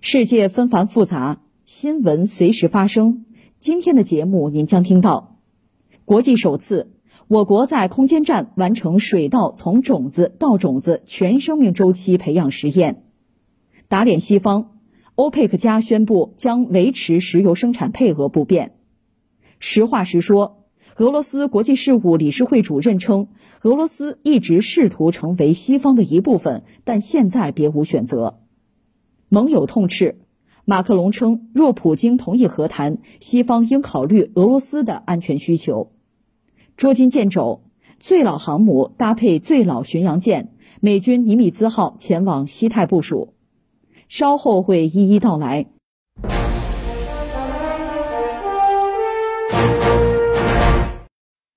世界纷繁复杂，新闻随时发生。今天的节目您将听到：国际首次，我国在空间站完成水稻从种子到种子全生命周期培养实验；打脸西方。欧佩克加宣布将维持石油生产配额不变。实话实说，俄罗斯国际事务理事会主任称，俄罗斯一直试图成为西方的一部分，但现在别无选择。盟友痛斥，马克龙称，若普京同意和谈，西方应考虑俄罗斯的安全需求。捉襟见肘，最老航母搭配最老巡洋舰，美军尼米兹号前往西太部署。稍后会一一道来。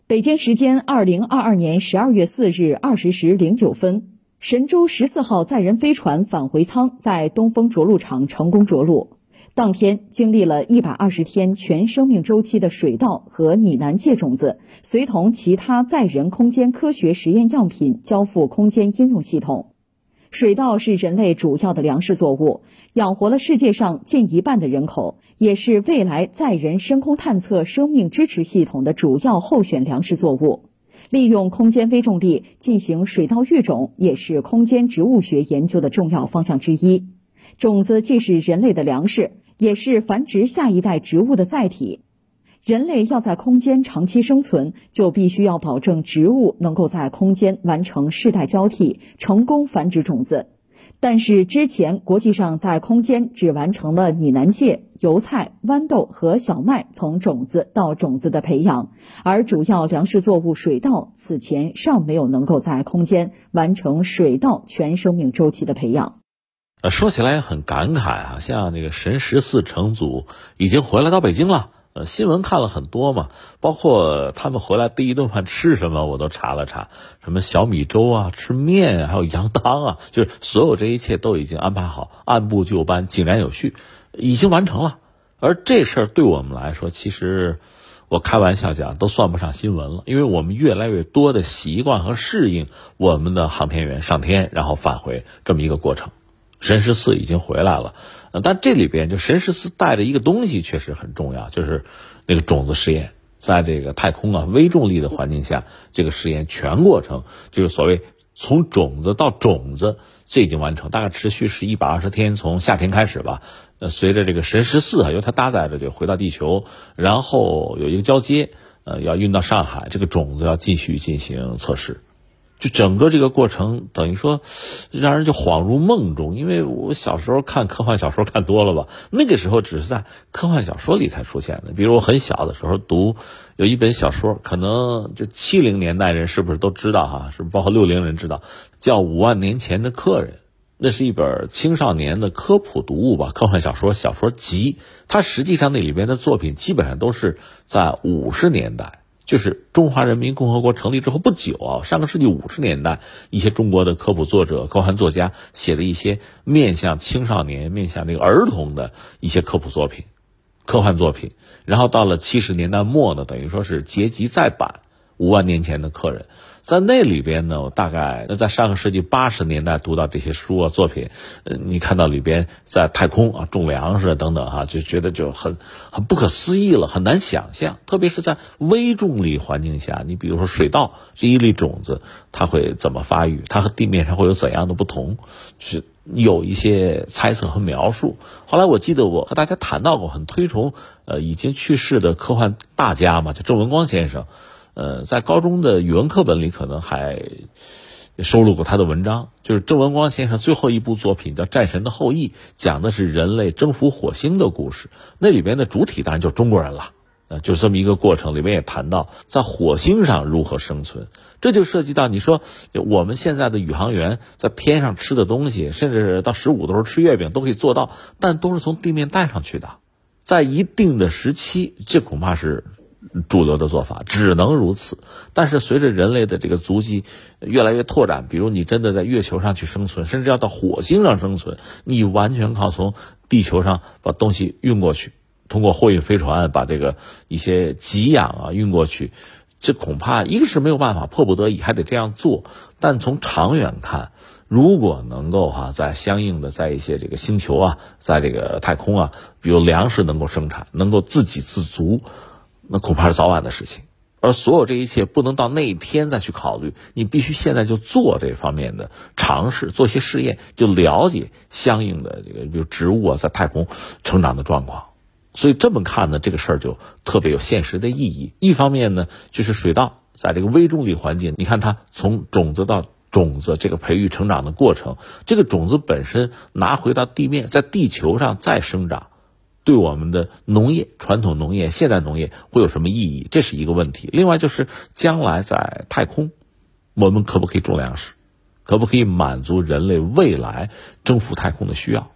北京时间二零二二年十二月四日二十时零九分，神舟十四号载人飞船返回舱在东风着陆场成功着陆。当天，经历了一百二十天全生命周期的水稻和拟南芥种子，随同其他载人空间科学实验样品交付空间应用系统。水稻是人类主要的粮食作物，养活了世界上近一半的人口，也是未来载人深空探测生命支持系统的主要候选粮食作物。利用空间微重力进行水稻育种，也是空间植物学研究的重要方向之一。种子既是人类的粮食，也是繁殖下一代植物的载体。人类要在空间长期生存，就必须要保证植物能够在空间完成世代交替，成功繁殖种子。但是之前国际上在空间只完成了拟南芥、油菜、豌豆和小麦从种子到种子的培养，而主要粮食作物水稻此前尚没有能够在空间完成水稻全生命周期的培养。呃，说起来很感慨啊，像那个神十四乘组已经回来到北京了。呃，新闻看了很多嘛，包括他们回来第一顿饭吃什么，我都查了查，什么小米粥啊，吃面啊，还有羊汤啊，就是所有这一切都已经安排好，按部就班，井然有序，已经完成了。而这事儿对我们来说，其实我开玩笑讲，都算不上新闻了，因为我们越来越多的习惯和适应我们的航天员上天然后返回这么一个过程。神十四已经回来了，但这里边就神十四带着一个东西确实很重要，就是那个种子实验，在这个太空啊微重力的环境下，这个实验全过程就是所谓从种子到种子，这已经完成，大概持续是一百二十天，从夏天开始吧。呃，随着这个神十四啊，因为它搭载着就回到地球，然后有一个交接，呃，要运到上海，这个种子要继续进行测试。就整个这个过程，等于说，让人就恍如梦中。因为我小时候看科幻小说看多了吧，那个时候只是在科幻小说里才出现的。比如我很小的时候读有一本小说，可能就七零年代人是不是都知道哈？是包括六零人知道，叫《五万年前的客人》，那是一本青少年的科普读物吧，科幻小说小说集。它实际上那里边的作品基本上都是在五十年代。就是中华人民共和国成立之后不久啊，上个世纪五十年代，一些中国的科普作者、科幻作家写了一些面向青少年、面向这个儿童的一些科普作品、科幻作品。然后到了七十年代末呢，等于说是结集再版《五万年前的客人》。在那里边呢，我大概那在上个世纪八十年代读到这些书啊作品，呃，你看到里边在太空啊种粮食等等哈，就觉得就很很不可思议了，很难想象。特别是在微重力环境下，你比如说水稻这一粒种子，它会怎么发育？它和地面上会有怎样的不同？是有一些猜测和描述。后来我记得我和大家谈到过，很推崇呃已经去世的科幻大家嘛，就郑文光先生。呃，在高中的语文课本里，可能还收录过他的文章，就是郑文光先生最后一部作品叫《战神的后裔》，讲的是人类征服火星的故事。那里边的主体当然就是中国人了。呃，就是这么一个过程。里面也谈到在火星上如何生存，这就涉及到你说我们现在的宇航员在天上吃的东西，甚至到十五的时候吃月饼都可以做到，但都是从地面带上去的，在一定的时期，这恐怕是。主流的做法只能如此，但是随着人类的这个足迹越来越拓展，比如你真的在月球上去生存，甚至要到火星上生存，你完全靠从地球上把东西运过去，通过货运飞船把这个一些给养啊运过去，这恐怕一个是没有办法，迫不得已还得这样做。但从长远看，如果能够哈在相应的在一些这个星球啊，在这个太空啊，比如粮食能够生产，能够自给自足。那恐怕是早晚的事情，而所有这一切不能到那一天再去考虑，你必须现在就做这方面的尝试，做些试验，就了解相应的这个，比如植物啊在太空成长的状况。所以这么看呢，这个事儿就特别有现实的意义。一方面呢，就是水稻在这个微重力环境，你看它从种子到种子这个培育成长的过程，这个种子本身拿回到地面，在地球上再生长。对我们的农业、传统农业、现代农业会有什么意义？这是一个问题。另外就是将来在太空，我们可不可以种粮食？可不可以满足人类未来征服太空的需要？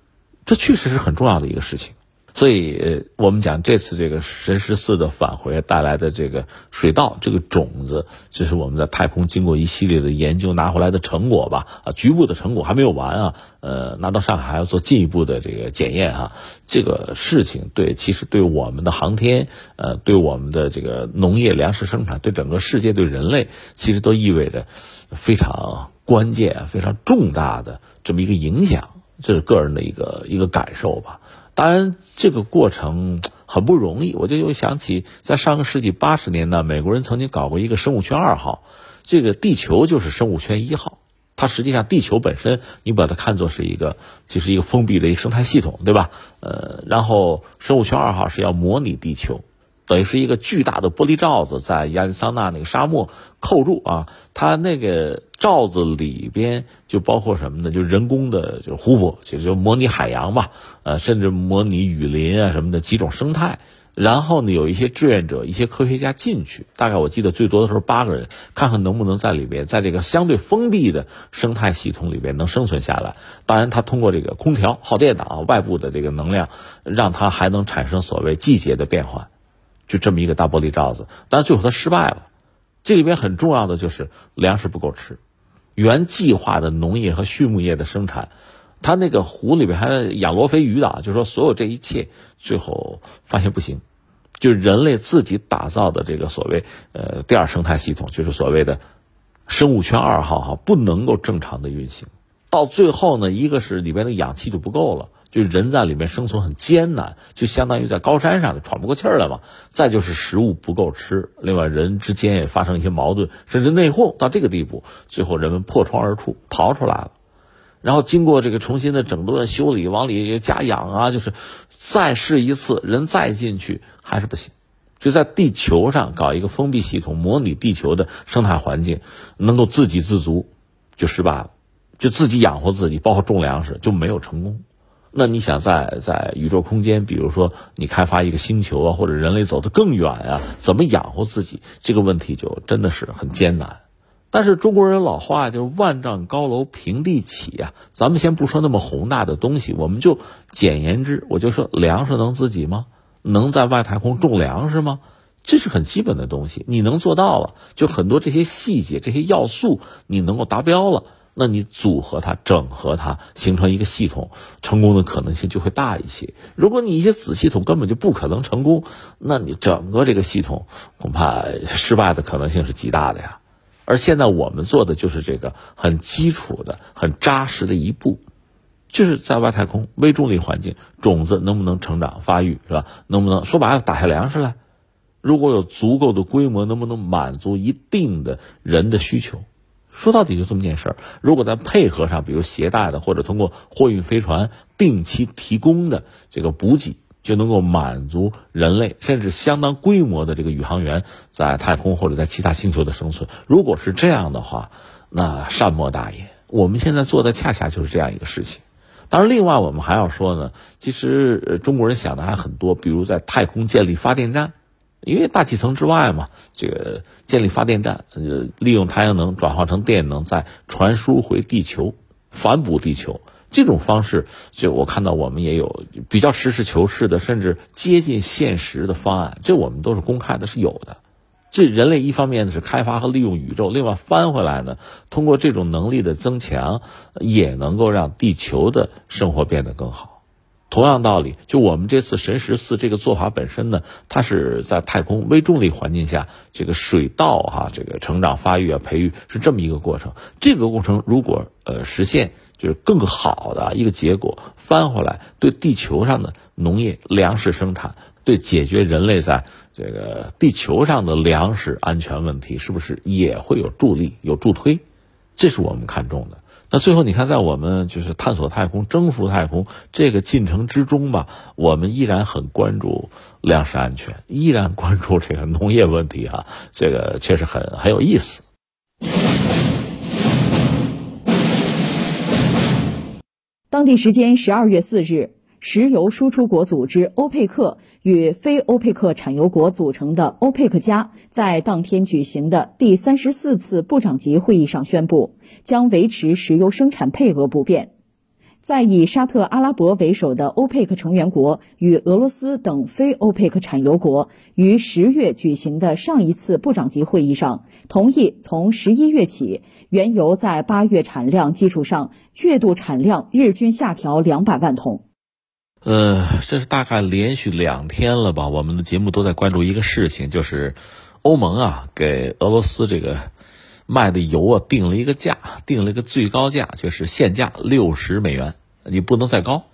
这确实是很重要的一个事情。所以，我们讲这次这个神十四的返回带来的这个水稻这个种子，这是我们在太空经过一系列的研究拿回来的成果吧？啊，局部的成果还没有完啊，呃，拿到上海还要做进一步的这个检验哈。这个事情对，其实对我们的航天，呃，对我们的这个农业粮食生产，对整个世界，对人类，其实都意味着非常关键、非常重大的这么一个影响。这是个人的一个一个感受吧。当然，这个过程 很不容易。我就又想起，在上个世纪八十年代，美国人曾经搞过一个生物圈二号，这个地球就是生物圈一号。它实际上，地球本身，你把它看作是一个，就是一个封闭的一个生态系统，对吧？呃，然后生物圈二号是要模拟地球。等于是一个巨大的玻璃罩子在亚利桑那那个沙漠扣住啊，它那个罩子里边就包括什么呢？就人工的，就是湖泊，其实就模拟海洋吧，呃，甚至模拟雨林啊什么的几种生态。然后呢，有一些志愿者、一些科学家进去，大概我记得最多的时候八个人，看看能不能在里边，在这个相对封闭的生态系统里边能生存下来。当然，他通过这个空调耗电的啊，外部的这个能量，让它还能产生所谓季节的变换。就这么一个大玻璃罩子，但最后他失败了。这里边很重要的就是粮食不够吃，原计划的农业和畜牧业的生产，他那个湖里边还养罗非鱼的，就说所有这一切最后发现不行，就人类自己打造的这个所谓呃第二生态系统，就是所谓的生物圈二号哈，不能够正常的运行。到最后呢，一个是里边的氧气就不够了。就人在里面生存很艰难，就相当于在高山上喘不过气儿来嘛。再就是食物不够吃，另外人之间也发生一些矛盾，甚至内讧到这个地步，最后人们破窗而出，逃出来了。然后经过这个重新的整顿修理，往里加氧啊，就是再试一次，人再进去还是不行。就在地球上搞一个封闭系统，模拟地球的生态环境，能够自给自足，就失败了，就自己养活自己，包括种粮食就没有成功。那你想在在宇宙空间，比如说你开发一个星球啊，或者人类走得更远啊，怎么养活自己？这个问题就真的是很艰难。但是中国人老话就是“万丈高楼平地起”呀，咱们先不说那么宏大的东西，我们就简言之，我就说粮食能自己吗？能在外太空种粮食吗？这是很基本的东西，你能做到了，就很多这些细节、这些要素，你能够达标了。那你组合它、整合它，形成一个系统，成功的可能性就会大一些。如果你一些子系统根本就不可能成功，那你整个这个系统恐怕 失败的可能性是极大的呀。而现在我们做的就是这个很基础的、很扎实的一步，就是在外太空微重力环境，种子能不能成长发育，是吧？能不能说白了打下粮食来？如果有足够的规模，能不能满足一定的人的需求？说到底就这么件事儿，如果在配合上，比如携带的或者通过货运飞船定期提供的这个补给，就能够满足人类甚至相当规模的这个宇航员在太空或者在其他星球的生存。如果是这样的话，那善莫大焉。我们现在做的恰恰就是这样一个事情。当然，另外我们还要说呢，其实中国人想的还很多，比如在太空建立发电站。因为大气层之外嘛，这个建立发电站，呃，利用太阳能转化成电能，再传输回地球，反哺地球。这种方式，就我看到我们也有比较实事求是的，甚至接近现实的方案，这我们都是公开的，是有的。这人类一方面是开发和利用宇宙，另外翻回来呢，通过这种能力的增强，也能够让地球的生活变得更好。同样道理，就我们这次神十四这个做法本身呢，它是在太空微重力环境下，这个水稻哈，这个成长发育啊，培育是这么一个过程。这个过程如果呃实现，就是更好的一个结果，翻回来对地球上的农业粮食生产。对解决人类在这个地球上的粮食安全问题，是不是也会有助力、有助推？这是我们看重的。那最后，你看，在我们就是探索太空、征服太空这个进程之中吧，我们依然很关注粮食安全，依然关注这个农业问题啊，这个确实很很有意思。当地时间十二月四日。石油输出国组织欧佩克与非欧佩克产油国组成的欧佩克加在当天举行的第三十四次部长级会议上宣布，将维持石油生产配额不变。在以沙特阿拉伯为首的欧佩克成员国与俄罗斯等非欧佩克产油国于十月举行的上一次部长级会议上，同意从十一月起，原油在八月产量基础上，月度产量日均下调两百万桶。呃，这是大概连续两天了吧？我们的节目都在关注一个事情，就是欧盟啊给俄罗斯这个卖的油啊定了一个价，定了一个最高价，就是限价六十美元，你不能再高。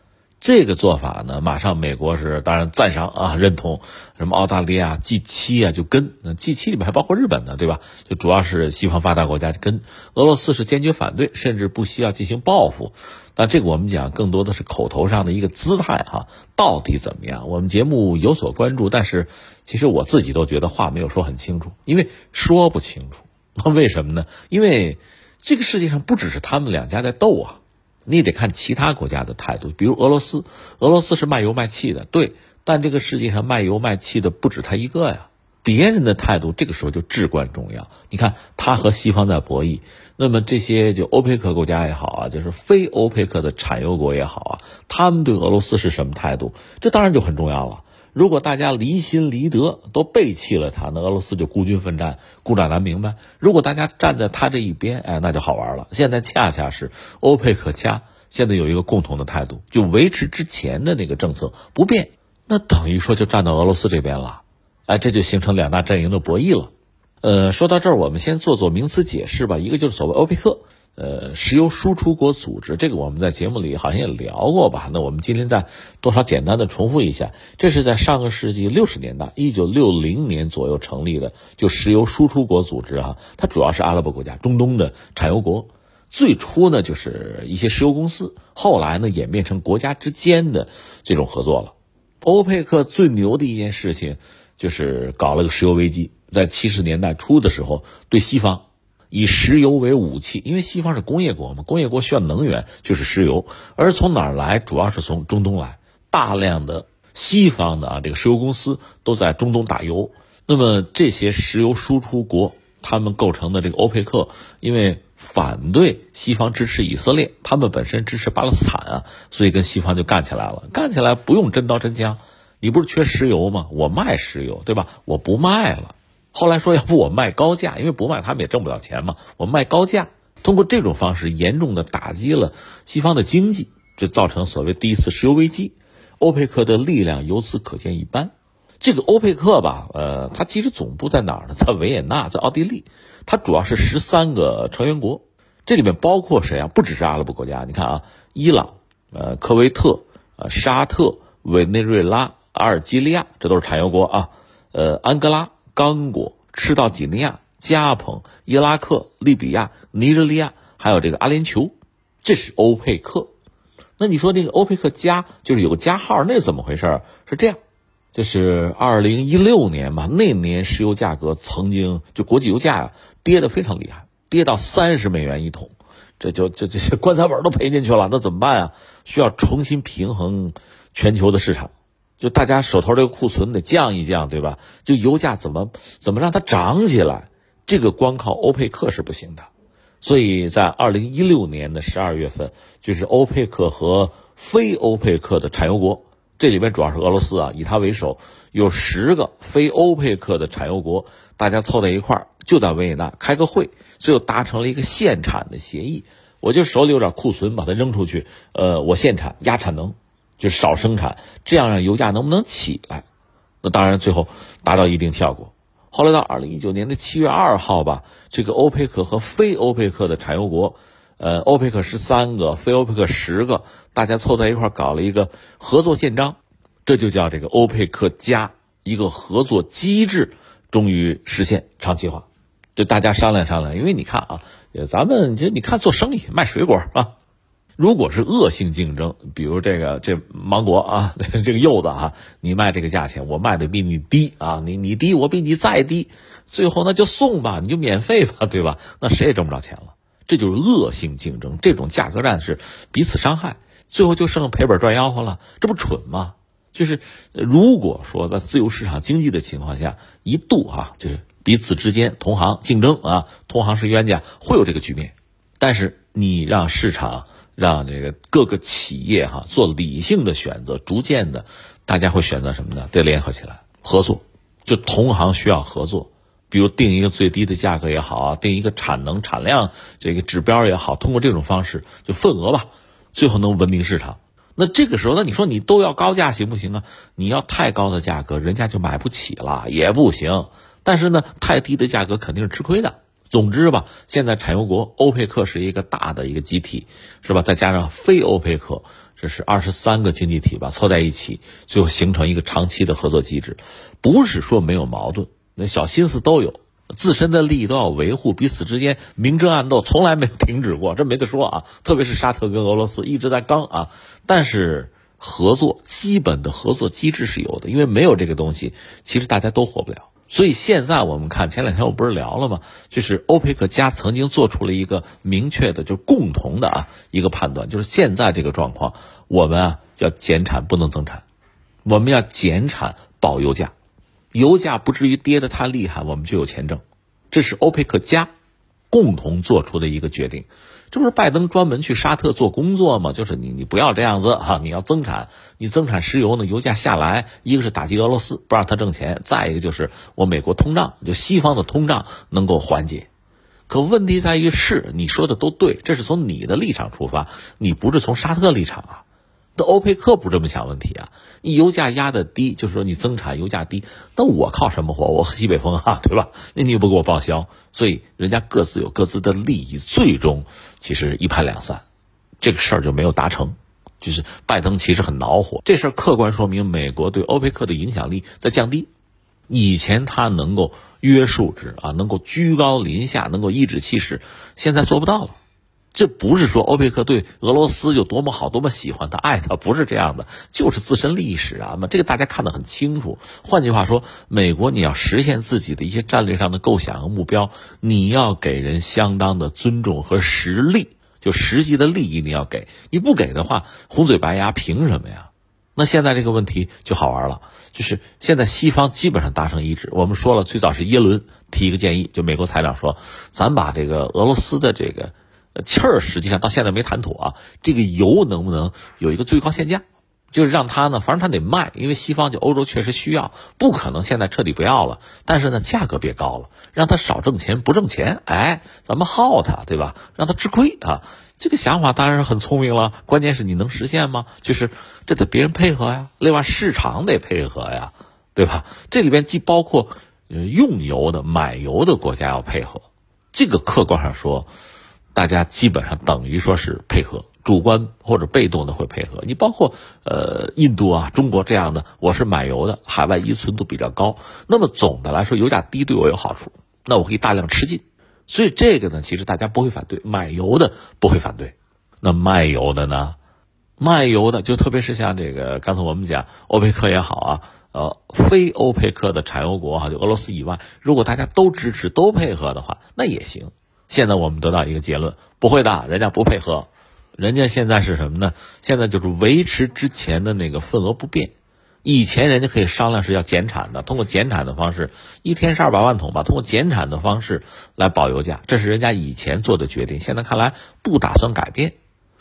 这个做法呢，马上美国是当然赞赏啊，认同。什么澳大利亚 G 七啊就跟，G 七里面还包括日本呢，对吧？就主要是西方发达国家跟俄罗斯是坚决反对，甚至不惜要进行报复。那这个我们讲更多的是口头上的一个姿态哈，到底怎么样？我们节目有所关注，但是其实我自己都觉得话没有说很清楚，因为说不清楚。那为什么呢？因为这个世界上不只是他们两家在斗啊。你得看其他国家的态度，比如俄罗斯，俄罗斯是卖油卖气的，对，但这个世界上卖油卖气的不止他一个呀。别人的态度这个时候就至关重要。你看，他和西方在博弈，那么这些就欧佩克国家也好啊，就是非欧佩克的产油国也好啊，他们对俄罗斯是什么态度？这当然就很重要了。如果大家离心离德，都背弃了他，那俄罗斯就孤军奋战，孤掌难鸣呗。如果大家站在他这一边，哎，那就好玩了。现在恰恰是欧佩克加现在有一个共同的态度，就维持之前的那个政策不变，那等于说就站到俄罗斯这边了，哎，这就形成两大阵营的博弈了。呃，说到这儿，我们先做做名词解释吧。一个就是所谓欧佩克。呃，石油输出国组织，这个我们在节目里好像也聊过吧？那我们今天再多少简单的重复一下，这是在上个世纪六十年代，一九六零年左右成立的，就石油输出国组织啊。它主要是阿拉伯国家、中东的产油国。最初呢，就是一些石油公司，后来呢，演变成国家之间的这种合作了。欧佩克最牛的一件事情，就是搞了个石油危机，在七十年代初的时候，对西方。以石油为武器，因为西方是工业国嘛，工业国需要能源，就是石油。而从哪儿来？主要是从中东来，大量的西方的啊，这个石油公司都在中东打油。那么这些石油输出国，他们构成的这个欧佩克，因为反对西方支持以色列，他们本身支持巴勒斯坦啊，所以跟西方就干起来了。干起来不用真刀真枪，你不是缺石油吗？我卖石油，对吧？我不卖了。后来说，要不我卖高价，因为不卖他们也挣不了钱嘛。我卖高价，通过这种方式严重的打击了西方的经济，这造成所谓第一次石油危机。欧佩克的力量由此可见一斑。这个欧佩克吧，呃，它其实总部在哪儿呢？在维也纳，在奥地利。它主要是十三个成员国，这里面包括谁啊？不只是阿拉伯国家，你看啊，伊朗、呃，科威特、呃，沙特、委内瑞拉、阿尔及利亚，这都是产油国啊。呃，安哥拉。刚果、赤道几内亚、加蓬、伊拉克、利比亚、尼日利亚，还有这个阿联酋，这是欧佩克。那你说那个欧佩克加就是有个加号，那是怎么回事？是这样，就是二零一六年嘛，那年石油价格曾经就国际油价呀跌得非常厉害，跌到三十美元一桶，这就这这些 棺材本都赔进去了，那怎么办啊？需要重新平衡全球的市场。就大家手头这个库存得降一降，对吧？就油价怎么怎么让它涨起来？这个光靠欧佩克是不行的。所以在二零一六年的十二月份，就是欧佩克和非欧佩克的产油国，这里边主要是俄罗斯啊，以它为首，有十个非欧佩克的产油国，大家凑在一块儿，就在维也纳开个会，最后达成了一个限产的协议。我就手里有点库存，把它扔出去，呃，我限产压产能。就少生产，这样让油价能不能起来？那当然最后达到一定效果。后来到二零一九年的七月二号吧，这个欧佩克和非欧佩克的产油国，呃，欧佩克十三个，非欧佩克十个，大家凑在一块搞了一个合作宪章，这就叫这个欧佩克加一个合作机制，终于实现长期化。就大家商量商量，因为你看啊，咱们就你看做生意卖水果啊。如果是恶性竞争，比如这个这芒果啊，这个柚子啊，你卖这个价钱，我卖的比你低啊，你你低，我比你再低，最后那就送吧，你就免费吧，对吧？那谁也挣不着钱了，这就是恶性竞争，这种价格战是彼此伤害，最后就剩赔本赚吆喝了，这不蠢吗？就是如果说在自由市场经济的情况下，一度啊，就是彼此之间同行竞争啊，同行是冤家，会有这个局面，但是你让市场。让这个各个企业哈做理性的选择，逐渐的，大家会选择什么呢？得联合起来合作，就同行需要合作，比如定一个最低的价格也好啊，定一个产能产量这个指标也好，通过这种方式就份额吧，最后能稳定市场。那这个时候，那你说你都要高价行不行啊？你要太高的价格，人家就买不起了，也不行。但是呢，太低的价格肯定是吃亏的。总之吧，现在产油国欧佩克是一个大的一个集体，是吧？再加上非欧佩克，这是二十三个经济体吧，凑在一起，最后形成一个长期的合作机制。不是说没有矛盾，那小心思都有，自身的利益都要维护，彼此之间明争暗斗从来没有停止过，这没得说啊。特别是沙特跟俄罗斯一直在刚啊，但是合作基本的合作机制是有的，因为没有这个东西，其实大家都活不了。所以现在我们看，前两天我不是聊了吗？就是欧佩克加曾经做出了一个明确的，就是共同的啊一个判断，就是现在这个状况，我们啊要减产不能增产，我们要减产保油价，油价不至于跌得太厉害，我们就有钱挣。这是欧佩克加共同做出的一个决定。这不是拜登专门去沙特做工作吗？就是你，你不要这样子哈，你要增产，你增产石油呢，油价下来，一个是打击俄罗斯，不让他挣钱；再一个就是我美国通胀，就西方的通胀能够缓解。可问题在于，是你说的都对，这是从你的立场出发，你不是从沙特立场啊。那欧佩克不这么想问题啊？你油价压的低，就是说你增产油价低，那我靠什么活？我喝西北风啊，对吧？那你又不给我报销，所以人家各自有各自的利益，最终其实一拍两散，这个事儿就没有达成。就是拜登其实很恼火，这事儿客观说明美国对欧佩克的影响力在降低。以前他能够约束之啊，能够居高临下，能够颐指气使，现在做不到了。这不是说欧佩克对俄罗斯有多么好、多么喜欢他、爱他，不是这样的，就是自身利益使然嘛。这个大家看得很清楚。换句话说，美国你要实现自己的一些战略上的构想和目标，你要给人相当的尊重和实力，就实际的利益你要给。你不给的话，红嘴白牙凭什么呀？那现在这个问题就好玩了，就是现在西方基本上达成一致。我们说了，最早是耶伦提一个建议，就美国材料说，咱把这个俄罗斯的这个。气儿实际上到现在没谈妥啊，这个油能不能有一个最高限价？就是让它呢，反正它得卖，因为西方就欧洲确实需要，不可能现在彻底不要了。但是呢，价格别高了，让它少挣钱不挣钱，哎，咱们耗它，对吧？让它吃亏啊！这个想法当然是很聪明了，关键是你能实现吗？就是这得别人配合呀，另外市场得配合呀，对吧？这里边既包括用油的、买油的国家要配合，这个客观上说。大家基本上等于说是配合，主观或者被动的会配合。你包括呃印度啊、中国这样的，我是买油的，海外依存度比较高。那么总的来说，油价低对我有好处，那我可以大量吃进。所以这个呢，其实大家不会反对，买油的不会反对。那卖油的呢？卖油的就特别是像这个刚才我们讲欧佩克也好啊，呃，非欧佩克的产油国哈，就俄罗斯以外，如果大家都支持、都配合的话，那也行。现在我们得到一个结论，不会的，人家不配合，人家现在是什么呢？现在就是维持之前的那个份额不变，以前人家可以商量是要减产的，通过减产的方式，一天是二百万桶吧，通过减产的方式来保油价，这是人家以前做的决定。现在看来不打算改变，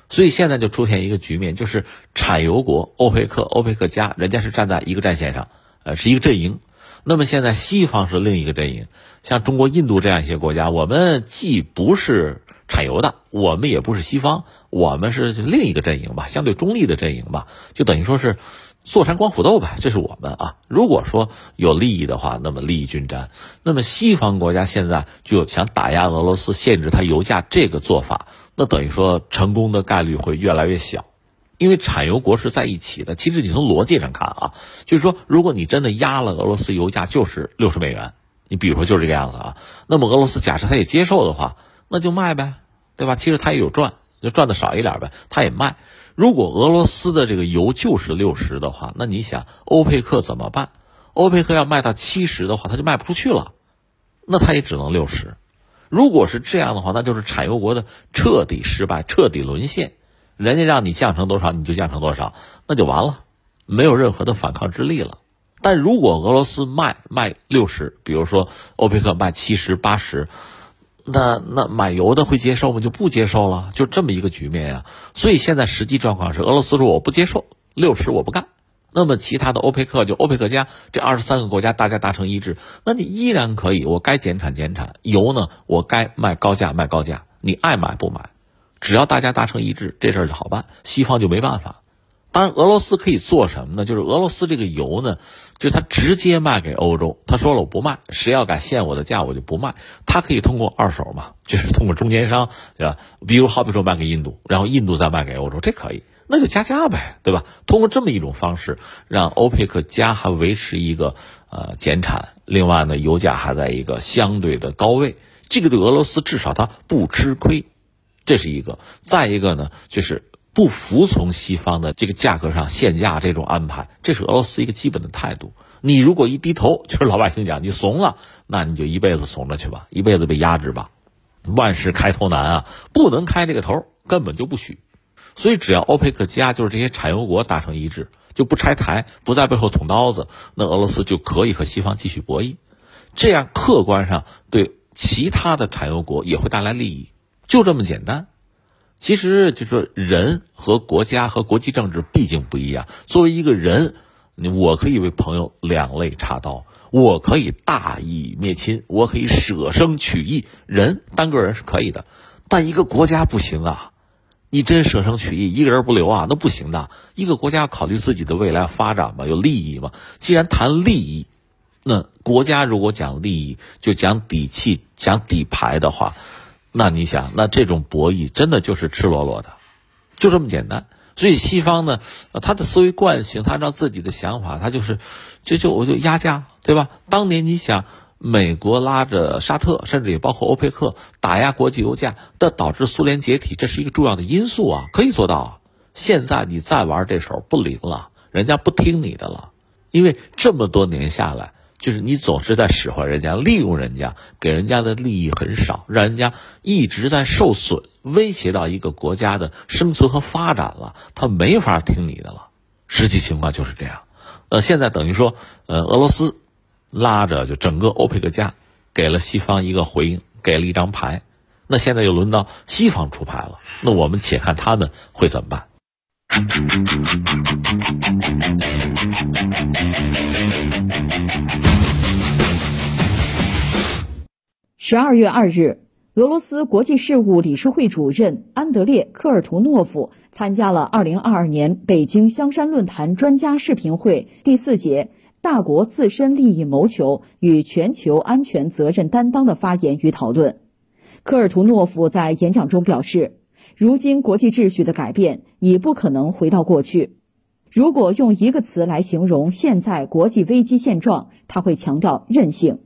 所以现在就出现一个局面，就是产油国欧佩克、欧佩克加，人家是站在一个战线上，呃，是一个阵营。那么现在西方是另一个阵营，像中国、印度这样一些国家，我们既不是产油的，我们也不是西方，我们是另一个阵营吧，相对中立的阵营吧，就等于说是。坐山观虎斗吧，这是我们啊。如果说有利益的话，那么利益均沾。那么西方国家现在就想打压俄罗斯，限制它油价，这个做法，那等于说成功的概率会越来越小，因为产油国是在一起的。其实你从逻辑上看啊，就是说，如果你真的压了俄罗斯油价就是六十美元，你比如说就是这个样子啊，那么俄罗斯假设他也接受的话，那就卖呗，对吧？其实他也有赚，就赚的少一点呗，他也卖。如果俄罗斯的这个油就是六十的话，那你想欧佩克怎么办？欧佩克要卖到七十的话，他就卖不出去了，那他也只能六十。如果是这样的话，那就是产油国的彻底失败、彻底沦陷。人家让你降成多少，你就降成多少，那就完了，没有任何的反抗之力了。但如果俄罗斯卖卖六十，比如说欧佩克卖七十八十。那那买油的会接受吗？就不接受了，就这么一个局面呀。所以现在实际状况是，俄罗斯说我不接受六十，我不干。那么其他的欧佩克就欧佩克加这二十三个国家大家达成一致，那你依然可以，我该减产减产，油呢我该卖高价卖高价，你爱买不买，只要大家达成一致，这事儿就好办，西方就没办法。当然，俄罗斯可以做什么呢？就是俄罗斯这个油呢，就他直接卖给欧洲。他说了，我不卖，谁要敢限我的价，我就不卖。他可以通过二手嘛，就是通过中间商，对吧？比如好比说卖给印度，然后印度再卖给欧洲，这可以，那就加价呗，对吧？通过这么一种方式，让欧佩克加还维持一个呃减产，另外呢，油价还在一个相对的高位，这个对俄罗斯至少它不吃亏，这是一个。再一个呢，就是。不服从西方的这个价格上限价这种安排，这是俄罗斯一个基本的态度。你如果一低头，就是老百姓讲你怂了，那你就一辈子怂着去吧，一辈子被压制吧。万事开头难啊，不能开这个头，根本就不许。所以只要欧佩克加就是这些产油国达成一致，就不拆台，不在背后捅刀子，那俄罗斯就可以和西方继续博弈。这样客观上对其他的产油国也会带来利益，就这么简单。其实，就说人和国家和国际政治毕竟不一样。作为一个人，我可以为朋友两肋插刀，我可以大义灭亲，我可以舍生取义。人单个人是可以的，但一个国家不行啊！你真舍生取义，一个人不留啊，那不行的。一个国家考虑自己的未来发展嘛，有利益嘛。既然谈利益，那国家如果讲利益，就讲底气、讲底牌的话。那你想，那这种博弈真的就是赤裸裸的，就这么简单。所以西方呢，他的思维惯性，他按照自己的想法，他就是，就就我就压价，对吧？当年你想，美国拉着沙特，甚至也包括欧佩克打压国际油价，的导致苏联解体，这是一个重要的因素啊，可以做到啊。现在你再玩这手不灵了，人家不听你的了，因为这么多年下来。就是你总是在使唤人家，利用人家，给人家的利益很少，让人家一直在受损，威胁到一个国家的生存和发展了，他没法听你的了。实际情况就是这样。呃，现在等于说，呃，俄罗斯拉着就整个欧佩克家，给了西方一个回应，给了一张牌。那现在又轮到西方出牌了，那我们且看他们会怎么办。十二月二日，俄罗斯国际事务理事会主任安德烈·科尔图诺夫参加了二零二二年北京香山论坛专家视频会第四节“大国自身利益谋求与全球安全责任担当”的发言与讨论。科尔图诺夫在演讲中表示。如今国际秩序的改变已不可能回到过去。如果用一个词来形容现在国际危机现状，他会强调韧性。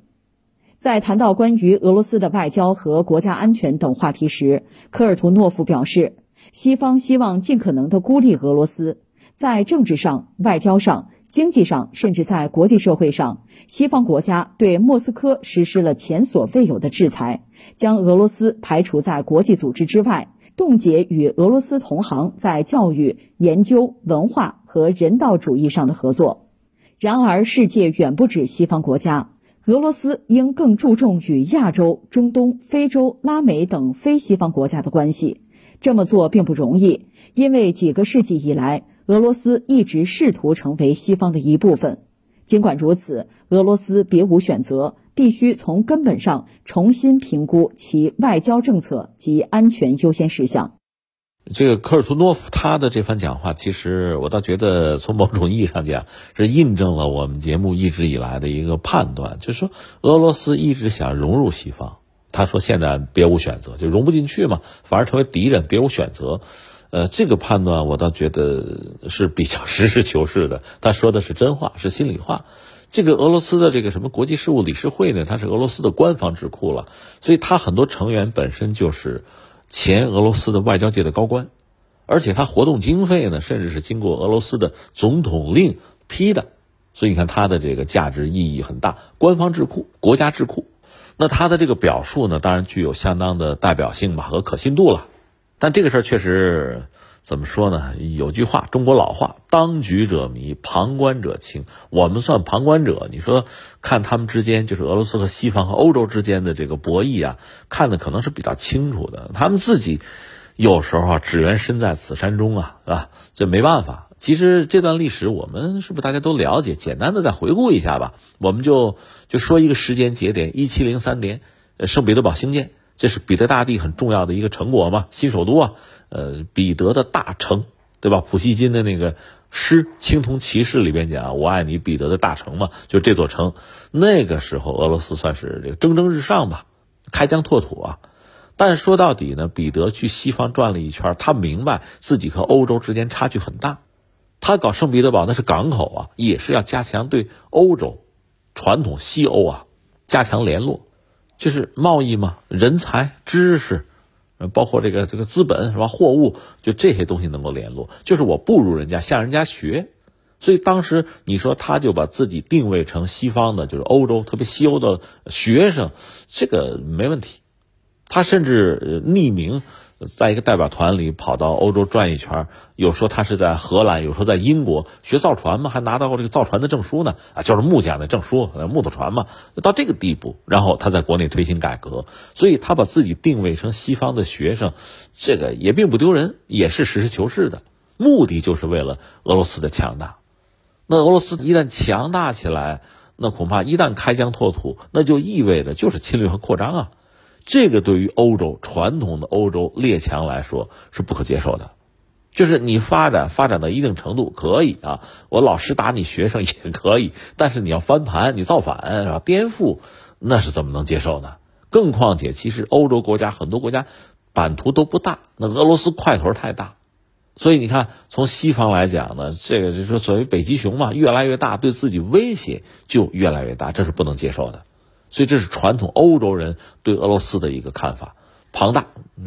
在谈到关于俄罗斯的外交和国家安全等话题时，科尔图诺夫表示，西方希望尽可能的孤立俄罗斯，在政治上、外交上、经济上，甚至在国际社会上，西方国家对莫斯科实施了前所未有的制裁，将俄罗斯排除在国际组织之外。冻结与俄罗斯同行在教育、研究、文化和人道主义上的合作。然而，世界远不止西方国家，俄罗斯应更注重与亚洲、中东、非洲、拉美等非西方国家的关系。这么做并不容易，因为几个世纪以来，俄罗斯一直试图成为西方的一部分。尽管如此，俄罗斯别无选择，必须从根本上重新评估其外交政策及安全优先事项。这个科尔图诺夫他的这番讲话，其实我倒觉得从某种意义上讲，是印证了我们节目一直以来的一个判断，就是说俄罗斯一直想融入西方。他说现在别无选择，就融不进去嘛，反而成为敌人，别无选择。呃，这个判断我倒觉得是比较实事求是的。他说的是真话，是心里话。这个俄罗斯的这个什么国际事务理事会呢？它是俄罗斯的官方智库了，所以它很多成员本身就是前俄罗斯的外交界的高官，而且他活动经费呢，甚至是经过俄罗斯的总统令批的。所以你看，他的这个价值意义很大，官方智库、国家智库。那他的这个表述呢，当然具有相当的代表性吧和可信度了。但这个事儿确实怎么说呢？有句话，中国老话，“当局者迷，旁观者清”。我们算旁观者，你说看他们之间，就是俄罗斯和西方和欧洲之间的这个博弈啊，看的可能是比较清楚的。他们自己有时候啊，只缘身在此山中啊，是吧？这没办法。其实这段历史，我们是不是大家都了解？简单的再回顾一下吧。我们就就说一个时间节点：一七零三年，圣彼得堡兴建。这是彼得大帝很重要的一个成果嘛，新首都啊，呃，彼得的大城，对吧？普希金的那个诗《青铜骑士》里边讲“我爱你，彼得的大城”嘛，就这座城。那个时候，俄罗斯算是这个蒸蒸日上吧，开疆拓土啊。但说到底呢，彼得去西方转了一圈，他明白自己和欧洲之间差距很大。他搞圣彼得堡那是港口啊，也是要加强对欧洲、传统西欧啊加强联络。就是贸易嘛，人才、知识，包括这个这个资本是吧？货物就这些东西能够联络。就是我不如人家，向人家学。所以当时你说他就把自己定位成西方的，就是欧洲，特别西欧的学生，这个没问题。他甚至匿名。在一个代表团里跑到欧洲转一圈，有说他是在荷兰，有说在英国学造船嘛，还拿到过这个造船的证书呢，啊，就是木匠的证书，木头船嘛，到这个地步。然后他在国内推行改革，所以他把自己定位成西方的学生，这个也并不丢人，也是实事求是的。目的就是为了俄罗斯的强大。那俄罗斯一旦强大起来，那恐怕一旦开疆拓土，那就意味着就是侵略和扩张啊。这个对于欧洲传统的欧洲列强来说是不可接受的，就是你发展发展到一定程度可以啊，我老师打你学生也可以，但是你要翻盘，你造反是吧？颠覆，那是怎么能接受呢？更况且，其实欧洲国家很多国家版图都不大，那俄罗斯块头太大，所以你看，从西方来讲呢，这个就是说所谓北极熊嘛，越来越大，对自己威胁就越来越大，这是不能接受的。所以这是传统欧洲人对俄罗斯的一个看法：庞大，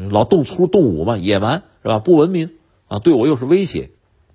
老动粗动武嘛，野蛮是吧？不文明啊，对我又是威胁。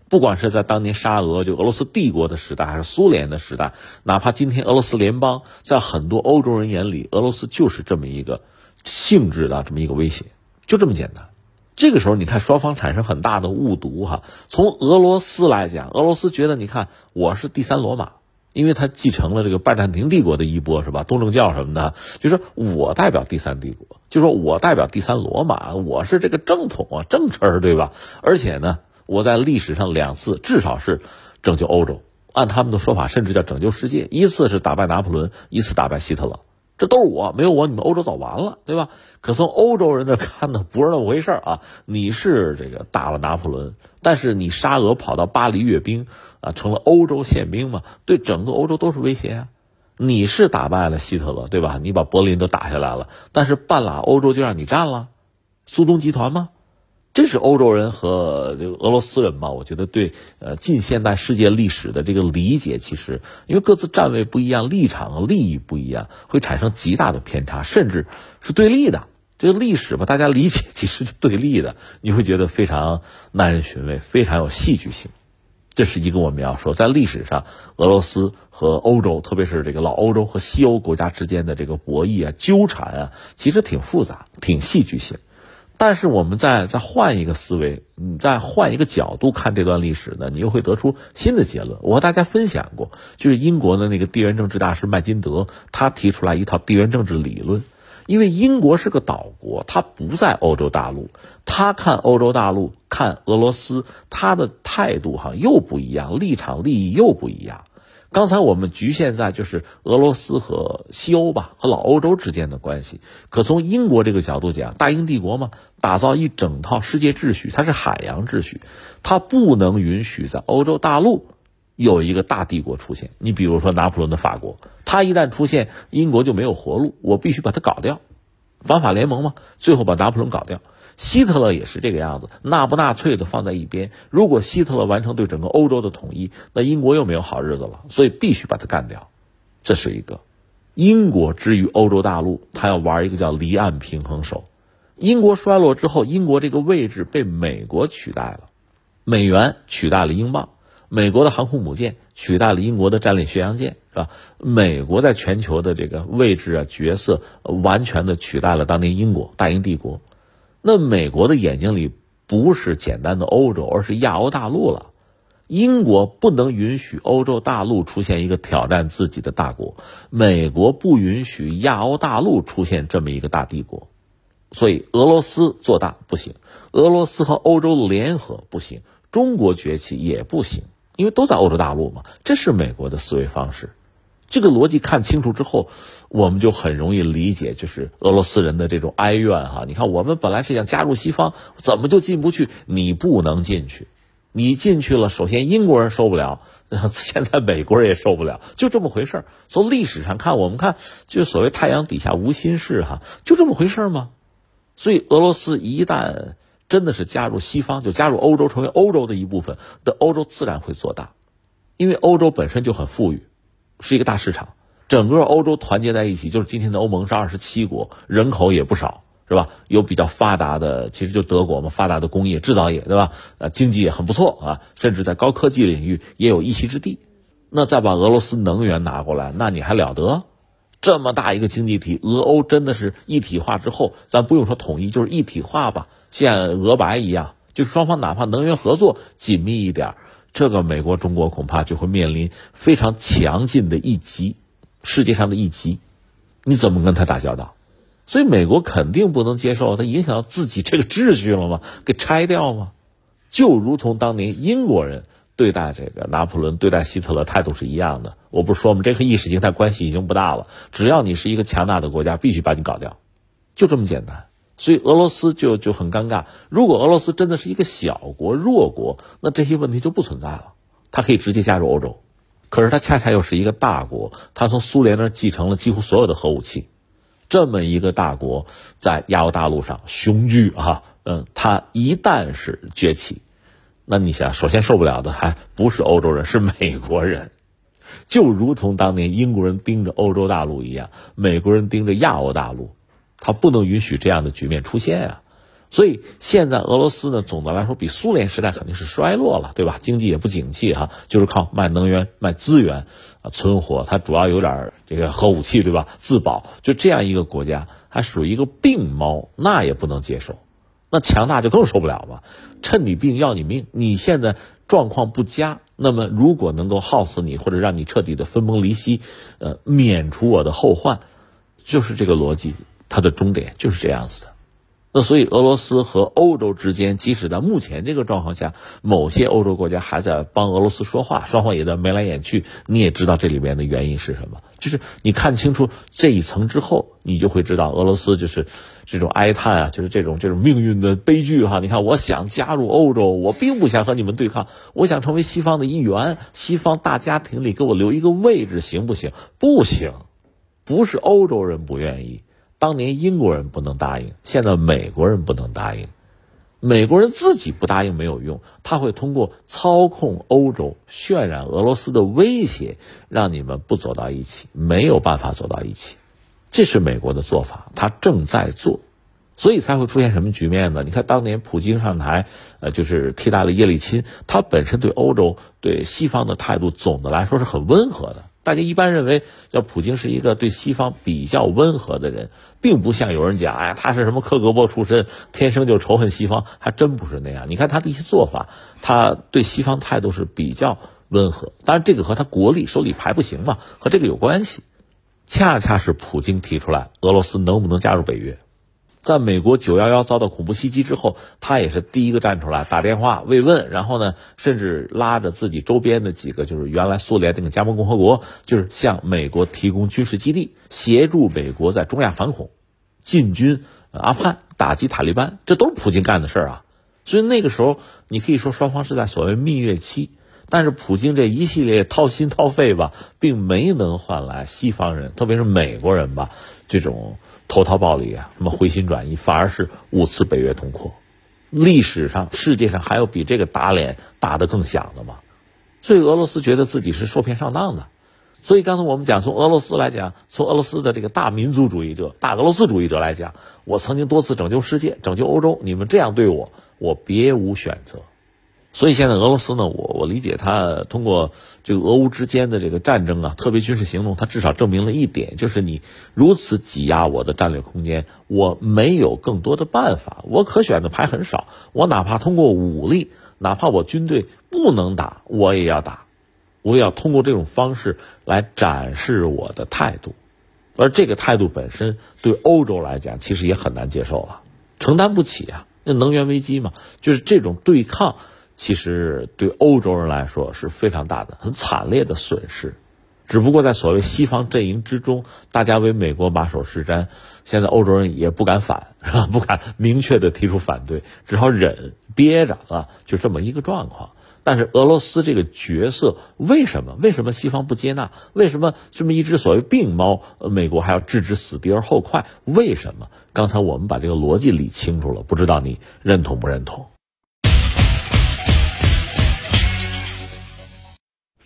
不管是在当年沙俄就俄罗斯帝国的时代，还是苏联的时代，哪怕今天俄罗斯联邦，在很多欧洲人眼里，俄罗斯就是这么一个性质的这么一个威胁，就这么简单。这个时候，你看双方产生很大的误读哈。从俄罗斯来讲，俄罗斯觉得你看我是第三罗马。因为他继承了这个拜占庭帝国的衣钵，是吧？东正教什么的，就是我代表第三帝国，就说我代表第三罗马，我是这个正统啊，正臣儿，对吧？而且呢，我在历史上两次至少是拯救欧洲，按他们的说法，甚至叫拯救世界。一次是打败拿破仑，一次打败希特勒。这都是我，没有我，你们欧洲早完了，对吧？可从欧洲人那看呢，不是那么回事啊。你是这个打了拿破仑，但是你沙俄跑到巴黎阅兵啊，成了欧洲宪兵嘛，对整个欧洲都是威胁啊。你是打败了希特勒，对吧？你把柏林都打下来了，但是半拉欧洲就让你占了，苏东集团吗？这是欧洲人和这个俄罗斯人吧？我觉得对呃近现代世界历史的这个理解，其实因为各自站位不一样，立场和利益不一样，会产生极大的偏差，甚至是对立的。这个历史吧，大家理解其实是对立的，你会觉得非常耐人寻味，非常有戏剧性。这是一个我们要说，在历史上，俄罗斯和欧洲，特别是这个老欧洲和西欧国家之间的这个博弈啊、纠缠啊，其实挺复杂、挺戏剧性。但是我们再再换一个思维，你再换一个角度看这段历史呢，你又会得出新的结论。我和大家分享过，就是英国的那个地缘政治大师麦金德，他提出来一套地缘政治理论。因为英国是个岛国，它不在欧洲大陆，他看欧洲大陆，看俄罗斯，他的态度哈又不一样，立场利益又不一样。刚才我们局限在就是俄罗斯和西欧吧，和老欧洲之间的关系。可从英国这个角度讲，大英帝国嘛，打造一整套世界秩序，它是海洋秩序，它不能允许在欧洲大陆有一个大帝国出现。你比如说拿破仑的法国，他一旦出现，英国就没有活路，我必须把它搞掉，反法联盟嘛，最后把拿破仑搞掉。希特勒也是这个样子，纳不纳粹的放在一边。如果希特勒完成对整个欧洲的统一，那英国又没有好日子了。所以必须把他干掉。这是一个英国之于欧洲大陆，他要玩一个叫离岸平衡手。英国衰落之后，英国这个位置被美国取代了，美元取代了英镑，美国的航空母舰取代了英国的战列巡洋舰，是吧？美国在全球的这个位置啊角色，完全的取代了当年英国大英帝国。那美国的眼睛里不是简单的欧洲，而是亚欧大陆了。英国不能允许欧洲大陆出现一个挑战自己的大国，美国不允许亚欧大陆出现这么一个大帝国，所以俄罗斯做大不行，俄罗斯和欧洲联合不行，中国崛起也不行，因为都在欧洲大陆嘛。这是美国的思维方式。这个逻辑看清楚之后，我们就很容易理解，就是俄罗斯人的这种哀怨哈。你看，我们本来是想加入西方，怎么就进不去？你不能进去，你进去了，首先英国人受不了，现在美国人也受不了，就这么回事从历史上看，我们看就所谓太阳底下无新事哈，就这么回事吗？所以俄罗斯一旦真的是加入西方，就加入欧洲，成为欧洲的一部分，的欧洲自然会做大，因为欧洲本身就很富裕。是一个大市场，整个欧洲团结在一起，就是今天的欧盟是二十七国，人口也不少，是吧？有比较发达的，其实就德国嘛，发达的工业制造业，对吧？呃，经济也很不错啊，甚至在高科技领域也有一席之地。那再把俄罗斯能源拿过来，那你还了得？这么大一个经济体，俄欧真的是一体化之后，咱不用说统一，就是一体化吧，像俄白一样，就双方哪怕能源合作紧密一点。这个美国、中国恐怕就会面临非常强劲的一击，世界上的一击，你怎么跟他打交道？所以美国肯定不能接受，它影响到自己这个秩序了吗？给拆掉吗？就如同当年英国人对待这个拿破仑、对待希特勒态度是一样的。我不是说吗？这和意识形态关系已经不大了，只要你是一个强大的国家，必须把你搞掉，就这么简单。所以俄罗斯就就很尴尬。如果俄罗斯真的是一个小国、弱国，那这些问题就不存在了，它可以直接加入欧洲。可是它恰恰又是一个大国，它从苏联那继承了几乎所有的核武器。这么一个大国在亚欧大陆上雄踞啊，嗯，它一旦是崛起，那你想，首先受不了的还不是欧洲人，是美国人。就如同当年英国人盯着欧洲大陆一样，美国人盯着亚欧大陆。他不能允许这样的局面出现啊，所以现在俄罗斯呢，总的来说比苏联时代肯定是衰落了，对吧？经济也不景气哈，就是靠卖能源、卖资源啊存活。它主要有点这个核武器，对吧？自保，就这样一个国家，还属于一个病猫，那也不能接受。那强大就更受不了嘛，趁你病要你命。你现在状况不佳，那么如果能够耗死你，或者让你彻底的分崩离析，呃，免除我的后患，就是这个逻辑。它的终点就是这样子的，那所以俄罗斯和欧洲之间，即使在目前这个状况下，某些欧洲国家还在帮俄罗斯说话，双方也在眉来眼去。你也知道这里面的原因是什么？就是你看清楚这一层之后，你就会知道俄罗斯就是这种哀叹啊，就是这种这种命运的悲剧哈。你看，我想加入欧洲，我并不想和你们对抗，我想成为西方的一员，西方大家庭里给我留一个位置，行不行？不行，不是欧洲人不愿意。当年英国人不能答应，现在美国人不能答应。美国人自己不答应没有用，他会通过操控欧洲、渲染俄罗斯的威胁，让你们不走到一起，没有办法走到一起。这是美国的做法，他正在做，所以才会出现什么局面呢？你看，当年普京上台，呃，就是替代了叶利钦，他本身对欧洲、对西方的态度，总的来说是很温和的。大家一般认为，叫普京是一个对西方比较温和的人，并不像有人讲，哎，他是什么克格勃出身，天生就仇恨西方，还真不是那样。你看他的一些做法，他对西方态度是比较温和。当然，这个和他国力、手里牌不行嘛，和这个有关系。恰恰是普京提出来，俄罗斯能不能加入北约？在美国九幺幺遭到恐怖袭击之后，他也是第一个站出来打电话慰问，然后呢，甚至拉着自己周边的几个就是原来苏联那个加盟共和国，就是向美国提供军事基地，协助美国在中亚反恐、进军阿富汗、打击塔利班，这都是普京干的事儿啊。所以那个时候，你可以说双方是在所谓蜜月期，但是普京这一系列掏心掏肺吧，并没能换来西方人，特别是美国人吧这种。投桃报李啊，什么回心转意，反而是五次北约通扩。历史上世界上还有比这个打脸打得更响的吗？所以俄罗斯觉得自己是受骗上当的。所以刚才我们讲，从俄罗斯来讲，从俄罗斯的这个大民族主义者、大俄罗斯主义者来讲，我曾经多次拯救世界、拯救欧洲，你们这样对我，我别无选择。所以现在俄罗斯呢，我我理解他通过这个俄乌之间的这个战争啊，特别军事行动，他至少证明了一点，就是你如此挤压我的战略空间，我没有更多的办法，我可选的牌很少，我哪怕通过武力，哪怕我军队不能打，我也要打，我也要通过这种方式来展示我的态度，而这个态度本身对欧洲来讲，其实也很难接受了，承担不起啊，那能源危机嘛，就是这种对抗。其实对欧洲人来说是非常大的、很惨烈的损失，只不过在所谓西方阵营之中，大家为美国马首是瞻，现在欧洲人也不敢反，是吧？不敢明确的提出反对，只好忍憋着啊，就这么一个状况。但是俄罗斯这个角色为什么？为什么西方不接纳？为什么这么一只所谓病猫，美国还要置之死地而后快？为什么？刚才我们把这个逻辑理清楚了，不知道你认同不认同？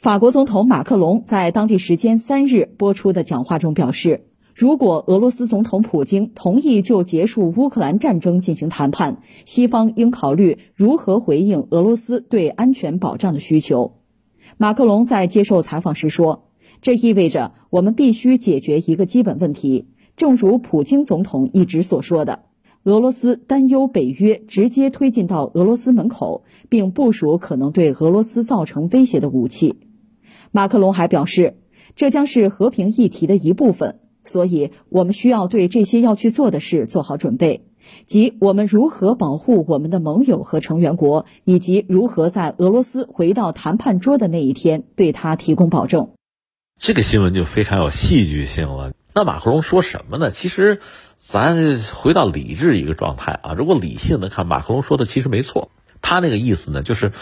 法国总统马克龙在当地时间三日播出的讲话中表示，如果俄罗斯总统普京同意就结束乌克兰战争进行谈判，西方应考虑如何回应俄罗斯对安全保障的需求。马克龙在接受采访时说：“这意味着我们必须解决一个基本问题，正如普京总统一直所说的，俄罗斯担忧北约直接推进到俄罗斯门口，并部署可能对俄罗斯造成威胁的武器。”马克龙还表示，这将是和平议题的一部分，所以我们需要对这些要去做的事做好准备，即我们如何保护我们的盟友和成员国，以及如何在俄罗斯回到谈判桌的那一天对他提供保证。这个新闻就非常有戏剧性了。那马克龙说什么呢？其实，咱回到理智一个状态啊，如果理性的看，马克龙说的其实没错。他那个意思呢，就是。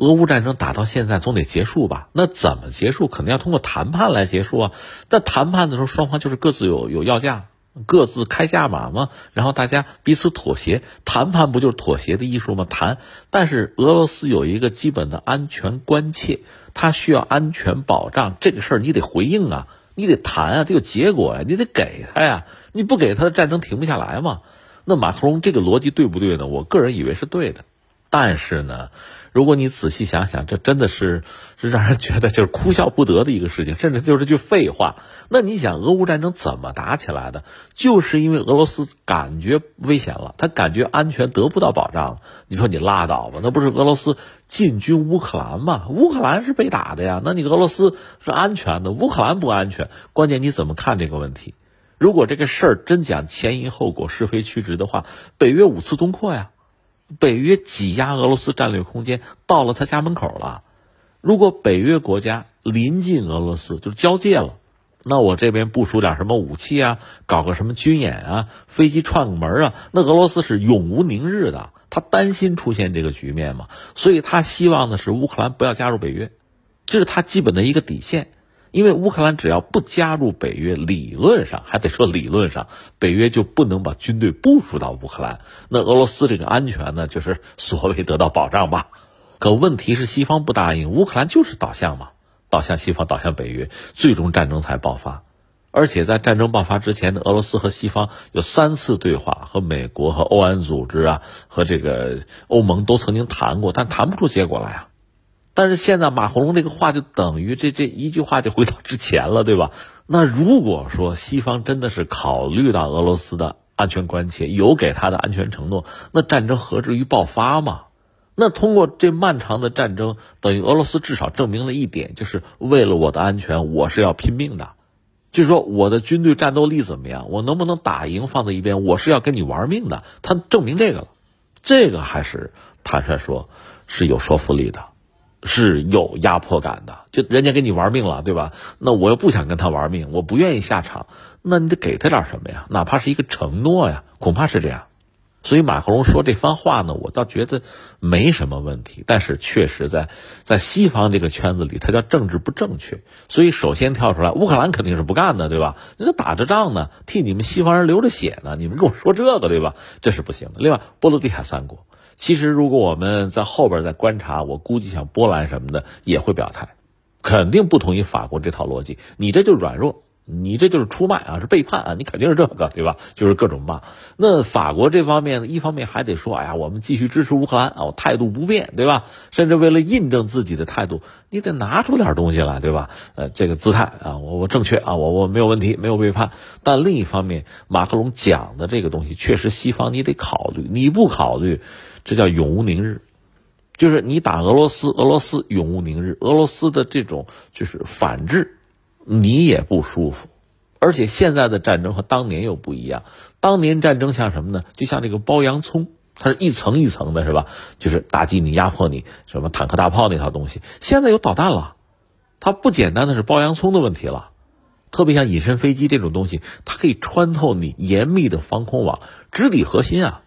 俄乌战争打到现在总得结束吧？那怎么结束？肯定要通过谈判来结束啊。但谈判的时候，双方就是各自有有要价，各自开价码嘛。然后大家彼此妥协，谈判不就是妥协的艺术吗？谈。但是俄罗斯有一个基本的安全关切，它需要安全保障，这个事儿你得回应啊，你得谈啊，得有结果呀，你得给他呀。你不给他的战争停不下来嘛。那马克龙这个逻辑对不对呢？我个人以为是对的，但是呢。如果你仔细想想，这真的是是让人觉得就是哭笑不得的一个事情，甚至就是句废话。那你想，俄乌战争怎么打起来的？就是因为俄罗斯感觉危险了，他感觉安全得不到保障了。你说你拉倒吧，那不是俄罗斯进军乌克兰吗？乌克兰是被打的呀，那你俄罗斯是安全的，乌克兰不安全。关键你怎么看这个问题？如果这个事儿真讲前因后果、是非曲直的话，北约五次东扩呀。北约挤压俄罗斯战略空间到了他家门口了，如果北约国家临近俄罗斯就交界了，那我这边部署点什么武器啊，搞个什么军演啊，飞机串个门啊，那俄罗斯是永无宁日的。他担心出现这个局面嘛，所以他希望的是乌克兰不要加入北约，这是他基本的一个底线。因为乌克兰只要不加入北约，理论上还得说理论上，北约就不能把军队部署到乌克兰。那俄罗斯这个安全呢，就是所谓得到保障吧。可问题是西方不答应，乌克兰就是倒向嘛，倒向西方，倒向北约，最终战争才爆发。而且在战争爆发之前的俄罗斯和西方有三次对话，和美国、和欧安组织啊，和这个欧盟都曾经谈过，但谈不出结果来啊。但是现在马红龙这个话就等于这这一句话就回到之前了，对吧？那如果说西方真的是考虑到俄罗斯的安全关切，有给他的安全承诺，那战争何至于爆发嘛？那通过这漫长的战争，等于俄罗斯至少证明了一点，就是为了我的安全，我是要拼命的。就是说，我的军队战斗力怎么样，我能不能打赢放在一边，我是要跟你玩命的。他证明这个了，这个还是坦率说，是有说服力的。是有压迫感的，就人家跟你玩命了，对吧？那我又不想跟他玩命，我不愿意下场，那你得给他点什么呀？哪怕是一个承诺呀，恐怕是这样。所以马克龙说这番话呢，我倒觉得没什么问题。但是确实在在西方这个圈子里，他叫政治不正确。所以首先跳出来，乌克兰肯定是不干的，对吧？人家打着仗呢，替你们西方人流着血呢，你们跟我说这个，对吧？这是不行的。另外，波罗的海三国。其实，如果我们在后边再观察，我估计像波兰什么的也会表态，肯定不同意法国这套逻辑。你这就软弱，你这就是出卖啊，是背叛啊，你肯定是这个，对吧？就是各种骂。那法国这方面呢，一方面还得说，哎呀，我们继续支持乌克兰啊，我态度不变，对吧？甚至为了印证自己的态度，你得拿出点东西来，对吧？呃，这个姿态啊，我我正确啊，我我没有问题，没有背叛。但另一方面，马克龙讲的这个东西，确实西方你得考虑，你不考虑。这叫永无宁日，就是你打俄罗斯，俄罗斯永无宁日。俄罗斯的这种就是反制，你也不舒服。而且现在的战争和当年又不一样，当年战争像什么呢？就像这个包洋葱，它是一层一层的，是吧？就是打击你、压迫你，什么坦克大炮那套东西。现在有导弹了，它不简单的是包洋葱的问题了。特别像隐身飞机这种东西，它可以穿透你严密的防空网，直抵核心啊。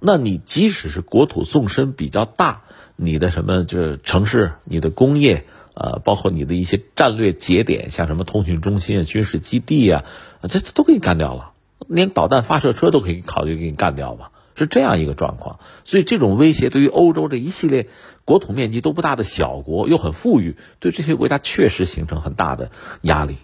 那你即使是国土纵深比较大，你的什么就是城市、你的工业，呃，包括你的一些战略节点，像什么通讯中心啊、军事基地啊，这都给你干掉了，连导弹发射车都可以考虑给你干掉吧，是这样一个状况。所以这种威胁对于欧洲这一系列国土面积都不大的小国，又很富裕，对这些国家确实形成很大的压力。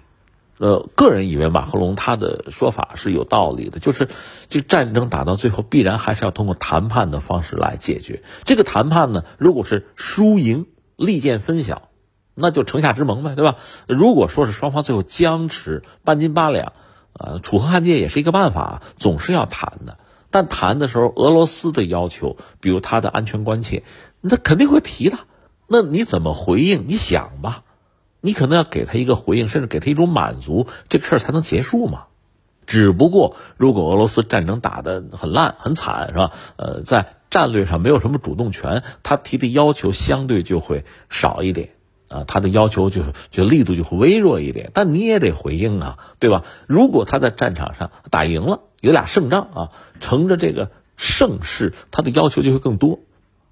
呃，个人以为马克龙他的说法是有道理的，就是这战争打到最后，必然还是要通过谈判的方式来解决。这个谈判呢，如果是输赢利剑分晓，那就城下之盟呗，对吧？如果说是双方最后僵持半斤八两，呃，楚河汉界也是一个办法，总是要谈的。但谈的时候，俄罗斯的要求，比如他的安全关切，那肯定会提的。那你怎么回应？你想吧。你可能要给他一个回应，甚至给他一种满足，这个事儿才能结束嘛。只不过，如果俄罗斯战争打得很烂、很惨，是吧？呃，在战略上没有什么主动权，他提的要求相对就会少一点啊，他的要求就就力度就会微弱一点。但你也得回应啊，对吧？如果他在战场上打赢了，有俩胜仗啊，乘着这个盛世，他的要求就会更多。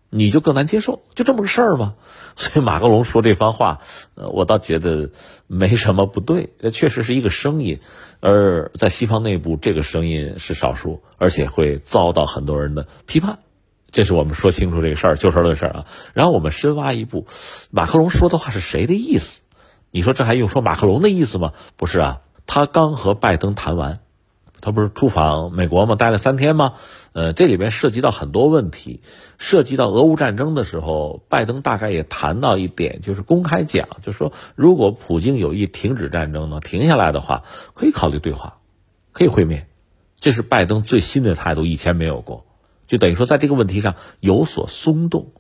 你就更难接受，就这么个事儿吗？所以马克龙说这番话，呃，我倒觉得没什么不对，这确实是一个声音，而在西方内部，这个声音是少数，而且会遭到很多人的批判。这是我们说清楚这个事儿，就事论事啊。然后我们深挖一步，马克龙说的话是谁的意思？你说这还用说马克龙的意思吗？不是啊，他刚和拜登谈完。他不是出访美国吗？待了三天吗？呃，这里边涉及到很多问题，涉及到俄乌战争的时候，拜登大概也谈到一点，就是公开讲，就是说，如果普京有意停止战争呢，停下来的话，可以考虑对话，可以会面，这是拜登最新的态度，以前没有过，就等于说在这个问题上有所松动。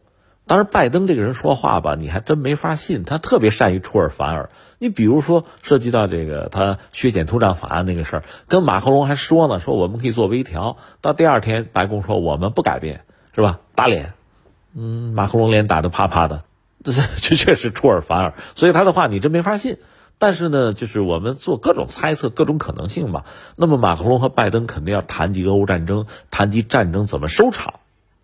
当然，拜登这个人说话吧，你还真没法信。他特别善于出尔反尔。你比如说，涉及到这个他削减通胀法案那个事儿，跟马克龙还说呢，说我们可以做微调。到第二天，白宫说我们不改变，是吧？打脸，嗯，马克龙脸打得啪啪的，这 这确实出尔反尔。所以他的话你真没法信。但是呢，就是我们做各种猜测，各种可能性吧。那么，马克龙和拜登肯定要谈及俄乌战争，谈及战争怎么收场。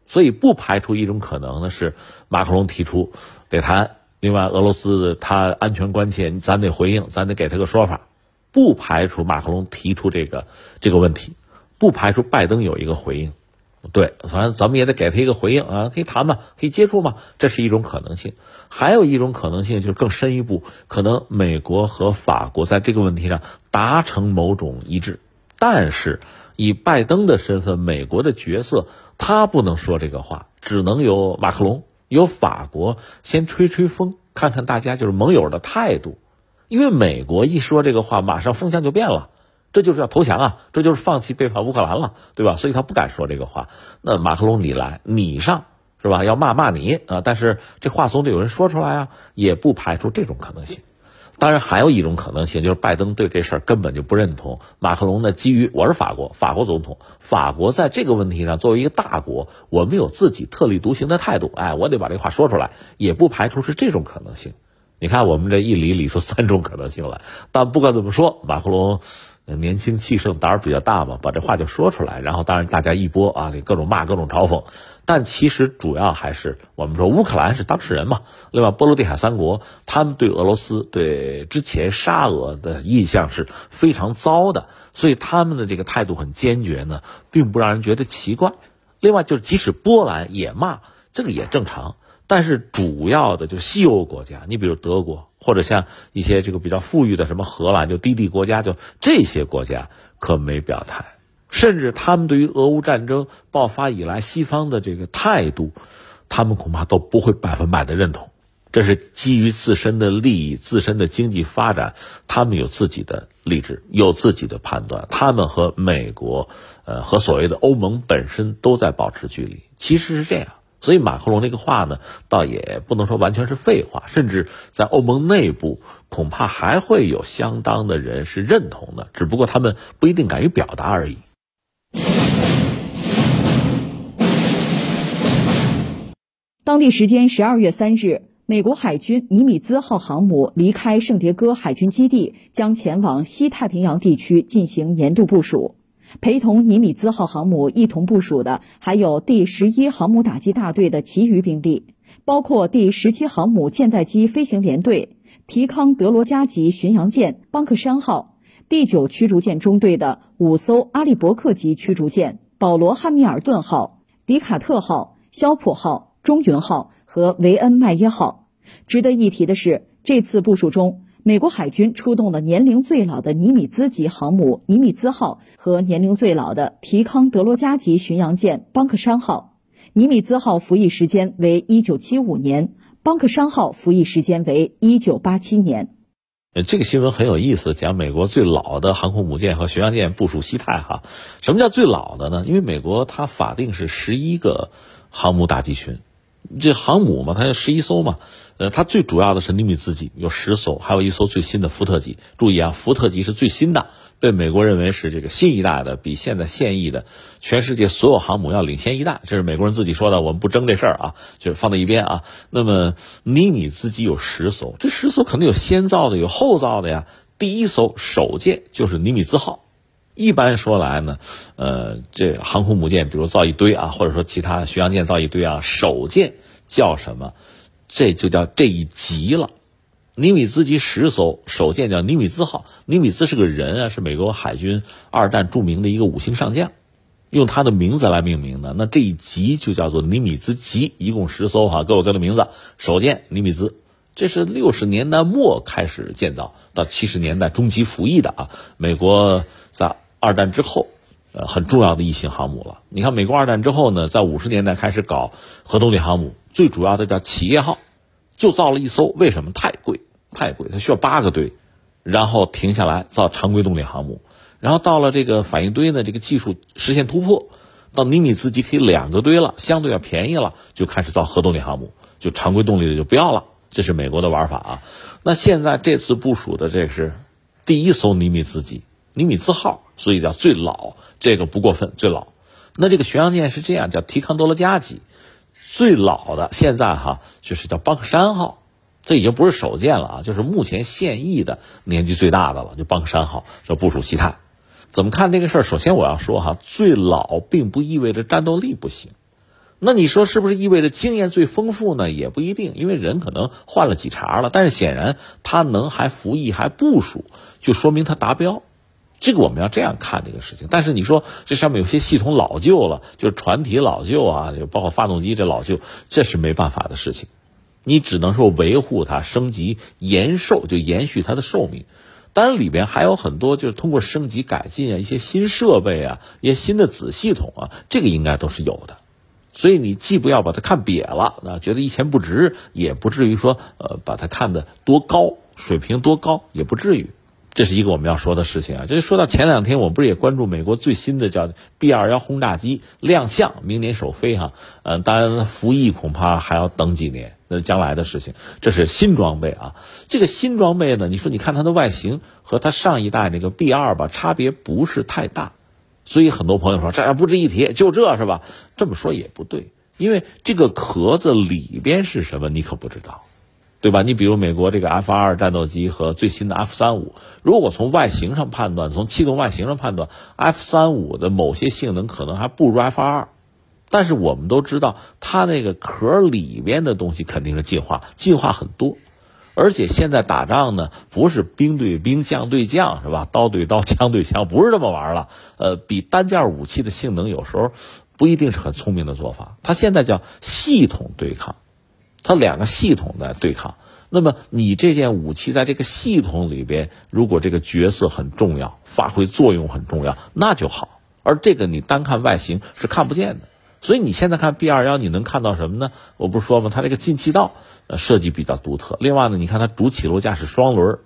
所以不排除一种可能呢，是马克龙提出得谈。另外，俄罗斯他安全关切，咱得回应，咱得给他个说法。不排除马克龙提出这个这个问题，不排除拜登有一个回应。对，反正咱们也得给他一个回应啊，可以谈嘛，可以接触嘛，这是一种可能性。还有一种可能性就是更深一步，可能美国和法国在这个问题上达成某种一致，但是以拜登的身份，美国的角色。他不能说这个话，只能由马克龙，由法国先吹吹风，看看大家就是盟友的态度。因为美国一说这个话，马上风向就变了，这就是要投降啊，这就是放弃背叛乌克兰了，对吧？所以他不敢说这个话。那马克龙你来，你上是吧？要骂骂你啊！但是这话总得有人说出来啊，也不排除这种可能性。当然，还有一种可能性，就是拜登对这事儿根本就不认同。马克龙呢，基于我是法国，法国总统，法国在这个问题上作为一个大国，我们有自己特立独行的态度。哎，我得把这话说出来，也不排除是这种可能性。你看，我们这一理理出三种可能性来。但不管怎么说，马克龙。年轻气盛，胆儿比较大嘛，把这话就说出来，然后当然大家一波啊，这各种骂，各种嘲讽。但其实主要还是我们说乌克兰是当事人嘛，另外波罗的海三国他们对俄罗斯对之前沙俄的印象是非常糟的，所以他们的这个态度很坚决呢，并不让人觉得奇怪。另外就是即使波兰也骂，这个也正常。但是主要的就西欧国家，你比如德国，或者像一些这个比较富裕的什么荷兰，就低地国家，就这些国家可没表态，甚至他们对于俄乌战争爆发以来西方的这个态度，他们恐怕都不会百分百的认同。这是基于自身的利益、自身的经济发展，他们有自己的励志，有自己的判断。他们和美国，呃，和所谓的欧盟本身都在保持距离。其实是这样。所以马克龙那个话呢，倒也不能说完全是废话，甚至在欧盟内部恐怕还会有相当的人是认同的，只不过他们不一定敢于表达而已。当地时间十二月三日，美国海军尼米兹号航母离开圣迭戈海军基地，将前往西太平洋地区进行年度部署。陪同尼米兹号航母一同部署的还有第十一航母打击大队的其余兵力，包括第十七航母舰载机飞行联队、提康德罗加级巡洋舰邦克山号、第九驱逐舰中队的五艘阿利伯克级驱逐舰保罗汉密尔顿号、迪卡特号、肖普号、中云号和维恩麦耶号。值得一提的是，这次部署中。美国海军出动了年龄最老的尼米兹级航母尼米兹号和年龄最老的提康德罗加级巡洋舰邦克山号。尼米兹号服役时间为一九七五年，邦克山号服役时间为一九八七年。呃，这个新闻很有意思，讲美国最老的航空母舰和巡洋舰部署西太哈。什么叫最老的呢？因为美国它法定是十一个航母打击群。这航母嘛，它有十一艘嘛，呃，它最主要的是尼米兹级有十艘，还有一艘最新的福特级。注意啊，福特级是最新的，被美国认为是这个新一代的，比现在现役的全世界所有航母要领先一代。这是美国人自己说的，我们不争这事儿啊，就是放在一边啊。那么尼米兹级有十艘，这十艘肯定有先造的，有后造的呀。第一艘首舰就是尼米兹号。一般说来呢，呃，这航空母舰，比如造一堆啊，或者说其他巡洋舰造一堆啊，首舰叫什么？这就叫这一级了。尼米兹级十艘，首舰叫尼米兹号。尼米兹是个人啊，是美国海军二战著名的一个五星上将，用他的名字来命名的。那这一级就叫做尼米兹级，一共十艘哈，各有各的名字。首舰尼米兹，这是六十年代末开始建造，到七十年代中期服役的啊，美国在。二战之后，呃，很重要的一型航母了。你看，美国二战之后呢，在五十年代开始搞核动力航母，最主要的叫企业号，就造了一艘。为什么？太贵，太贵，它需要八个堆，然后停下来造常规动力航母。然后到了这个反应堆呢，这个技术实现突破，到尼米兹级可以两个堆了，相对要便宜了，就开始造核动力航母，就常规动力的就不要了。这是美国的玩法啊。那现在这次部署的这是第一艘尼米兹级。尼米兹号，所以叫最老，这个不过分，最老。那这个巡洋舰是这样，叫提康多罗加级，最老的现在哈就是叫邦克山号，这已经不是首舰了啊，就是目前现役的年纪最大的了，就邦克山号，这部署西太。怎么看这个事儿？首先我要说哈，最老并不意味着战斗力不行，那你说是不是意味着经验最丰富呢？也不一定，因为人可能换了几茬了，但是显然他能还服役还部署，就说明他达标。这个我们要这样看这个事情，但是你说这上面有些系统老旧了，就是船体老旧啊，就包括发动机这老旧，这是没办法的事情。你只能说维护它、升级、延寿，就延续它的寿命。当然里边还有很多，就是通过升级改进啊，一些新设备啊，一些新的子系统啊，这个应该都是有的。所以你既不要把它看瘪了，啊，觉得一钱不值，也不至于说呃把它看得多高，水平多高也不至于。这是一个我们要说的事情啊。这就说到前两天，我不是也关注美国最新的叫 B 二幺轰炸机亮相，明年首飞哈。嗯，当然服役恐怕还要等几年，那是将来的事情。这是新装备啊。这个新装备呢，你说你看它的外形和它上一代那个 B 二吧，差别不是太大。所以很多朋友说这还不值一提，就这是吧？这么说也不对，因为这个壳子里边是什么，你可不知道。对吧？你比如美国这个 F 二战斗机和最新的 F 三五，如果从外形上判断，从气动外形上判断，F 三五的某些性能可能还不如 F 二，但是我们都知道，它那个壳里边的东西肯定是进化，进化很多。而且现在打仗呢，不是兵对兵、将对将，是吧？刀对刀、枪对枪，不是这么玩了。呃，比单件武器的性能有时候不一定是很聪明的做法。它现在叫系统对抗。它两个系统在对抗，那么你这件武器在这个系统里边，如果这个角色很重要，发挥作用很重要，那就好。而这个你单看外形是看不见的，所以你现在看 B 二幺，你能看到什么呢？我不是说吗？它这个进气道呃设计比较独特。另外呢，你看它主起落架是双轮，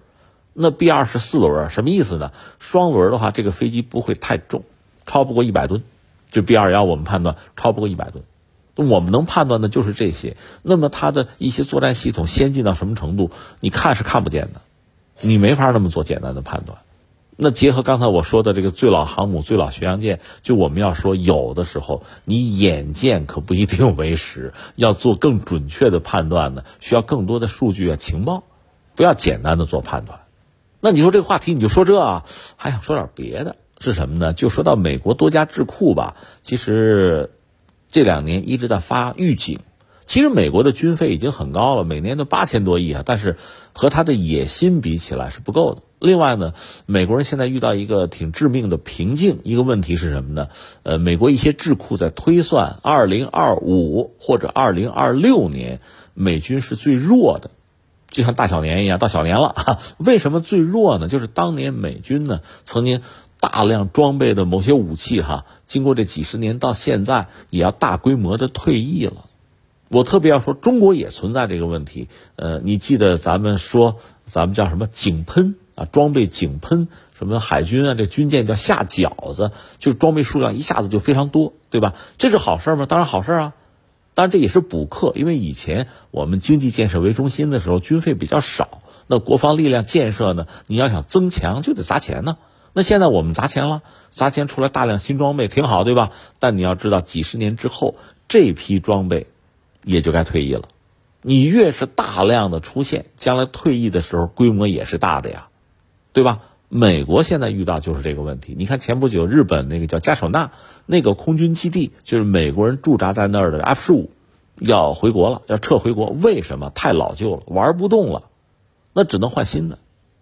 那 B 二是四轮，什么意思呢？双轮的话，这个飞机不会太重，超不过一百吨。就 B 二幺，我们判断超不过一百吨。我们能判断的就是这些。那么它的一些作战系统先进到什么程度？你看是看不见的，你没法那么做简单的判断。那结合刚才我说的这个最老航母、最老巡洋舰，就我们要说，有的时候你眼见可不一定为实，要做更准确的判断呢，需要更多的数据啊、情报，不要简单的做判断。那你说这个话题你就说这啊，还想说点别的？是什么呢？就说到美国多家智库吧，其实。这两年一直在发预警，其实美国的军费已经很高了，每年都八千多亿啊，但是和他的野心比起来是不够的。另外呢，美国人现在遇到一个挺致命的瓶颈，一个问题是什么呢？呃，美国一些智库在推算，二零二五或者二零二六年美军是最弱的，就像大小年一样，到小年了。为什么最弱呢？就是当年美军呢曾经。大量装备的某些武器，哈，经过这几十年到现在，也要大规模的退役了。我特别要说，中国也存在这个问题。呃，你记得咱们说，咱们叫什么井喷啊？装备井喷，什么海军啊？这军舰叫下饺子，就是装备数量一下子就非常多，对吧？这是好事吗？当然好事啊。当然这也是补课，因为以前我们经济建设为中心的时候，军费比较少，那国防力量建设呢，你要想增强，就得砸钱呢。那现在我们砸钱了，砸钱出来大量新装备，挺好，对吧？但你要知道，几十年之后，这批装备也就该退役了。你越是大量的出现，将来退役的时候规模也是大的呀，对吧？美国现在遇到就是这个问题。你看前不久日本那个叫加手纳那个空军基地，就是美国人驻扎在那儿的 F 十五，要回国了，要撤回国。为什么？太老旧了，玩不动了，那只能换新的。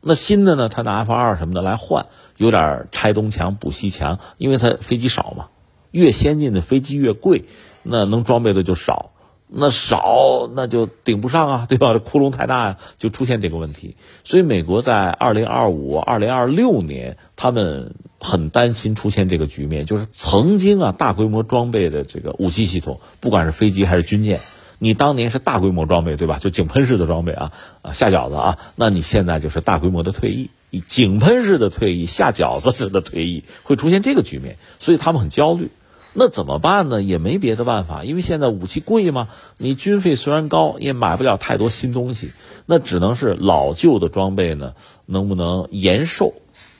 那新的呢？他拿 F 二什么的来换，有点拆东墙补西墙，因为它飞机少嘛。越先进的飞机越贵，那能装备的就少，那少那就顶不上啊，对吧？这窟窿太大呀，就出现这个问题。所以美国在二零二五、二零二六年，他们很担心出现这个局面，就是曾经啊大规模装备的这个武器系统，不管是飞机还是军舰。你当年是大规模装备，对吧？就井喷式的装备啊，啊下饺子啊，那你现在就是大规模的退役，井喷式的退役，下饺子式的退役，会出现这个局面，所以他们很焦虑。那怎么办呢？也没别的办法，因为现在武器贵嘛，你军费虽然高，也买不了太多新东西，那只能是老旧的装备呢，能不能延寿，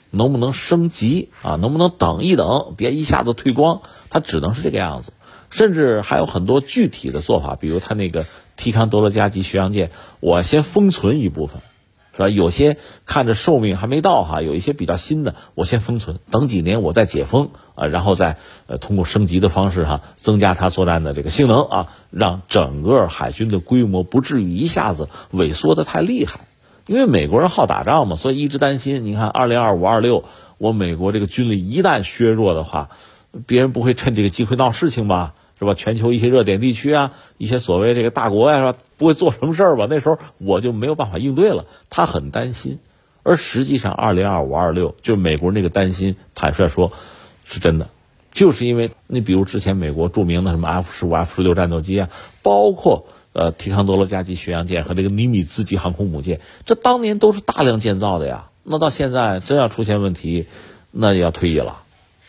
能不能升级啊？能不能等一等，别一下子退光？它只能是这个样子。甚至还有很多具体的做法，比如他那个提康德罗加级巡洋舰，我先封存一部分，是吧？有些看着寿命还没到哈，有一些比较新的，我先封存，等几年我再解封啊，然后再呃通过升级的方式哈，增加它作战的这个性能啊，让整个海军的规模不至于一下子萎缩的太厉害。因为美国人好打仗嘛，所以一直担心。你看，二零二五、二六，我美国这个军力一旦削弱的话。别人不会趁这个机会闹事情吧？是吧？全球一些热点地区啊，一些所谓这个大国呀，是吧？不会做什么事儿吧？那时候我就没有办法应对了。他很担心，而实际上，二零二五、二六，就美国那个担心，坦率说，是真的。就是因为你比如之前美国著名的什么 F 十五、F 十六战斗机啊，包括呃提康德罗加级巡洋舰和这个尼米兹级航空母舰，这当年都是大量建造的呀。那到现在真要出现问题，那也要退役了，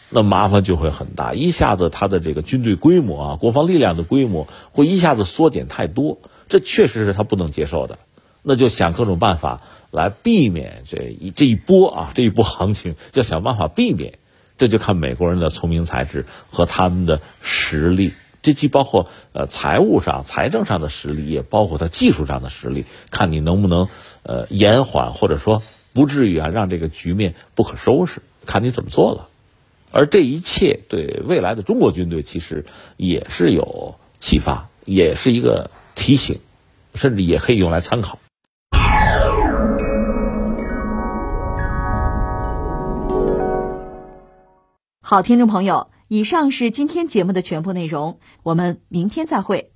那麻烦就会很大，一下子他的这个军队规模啊，国防力量的规模会一下子缩减太多，这确实是他不能接受的。那就想各种办法来避免这一这一波啊，这一波行情，要想办法避免。这就看美国人的聪明才智和他们的实力，这既包括呃财务上、财政上的实力，也包括他技术上的实力，看你能不能呃延缓，或者说不至于啊让这个局面不可收拾，看你怎么做了。而这一切对未来的中国军队其实也是有启发，也是一个提醒，甚至也可以用来参考。好，听众朋友，以上是今天节目的全部内容，我们明天再会。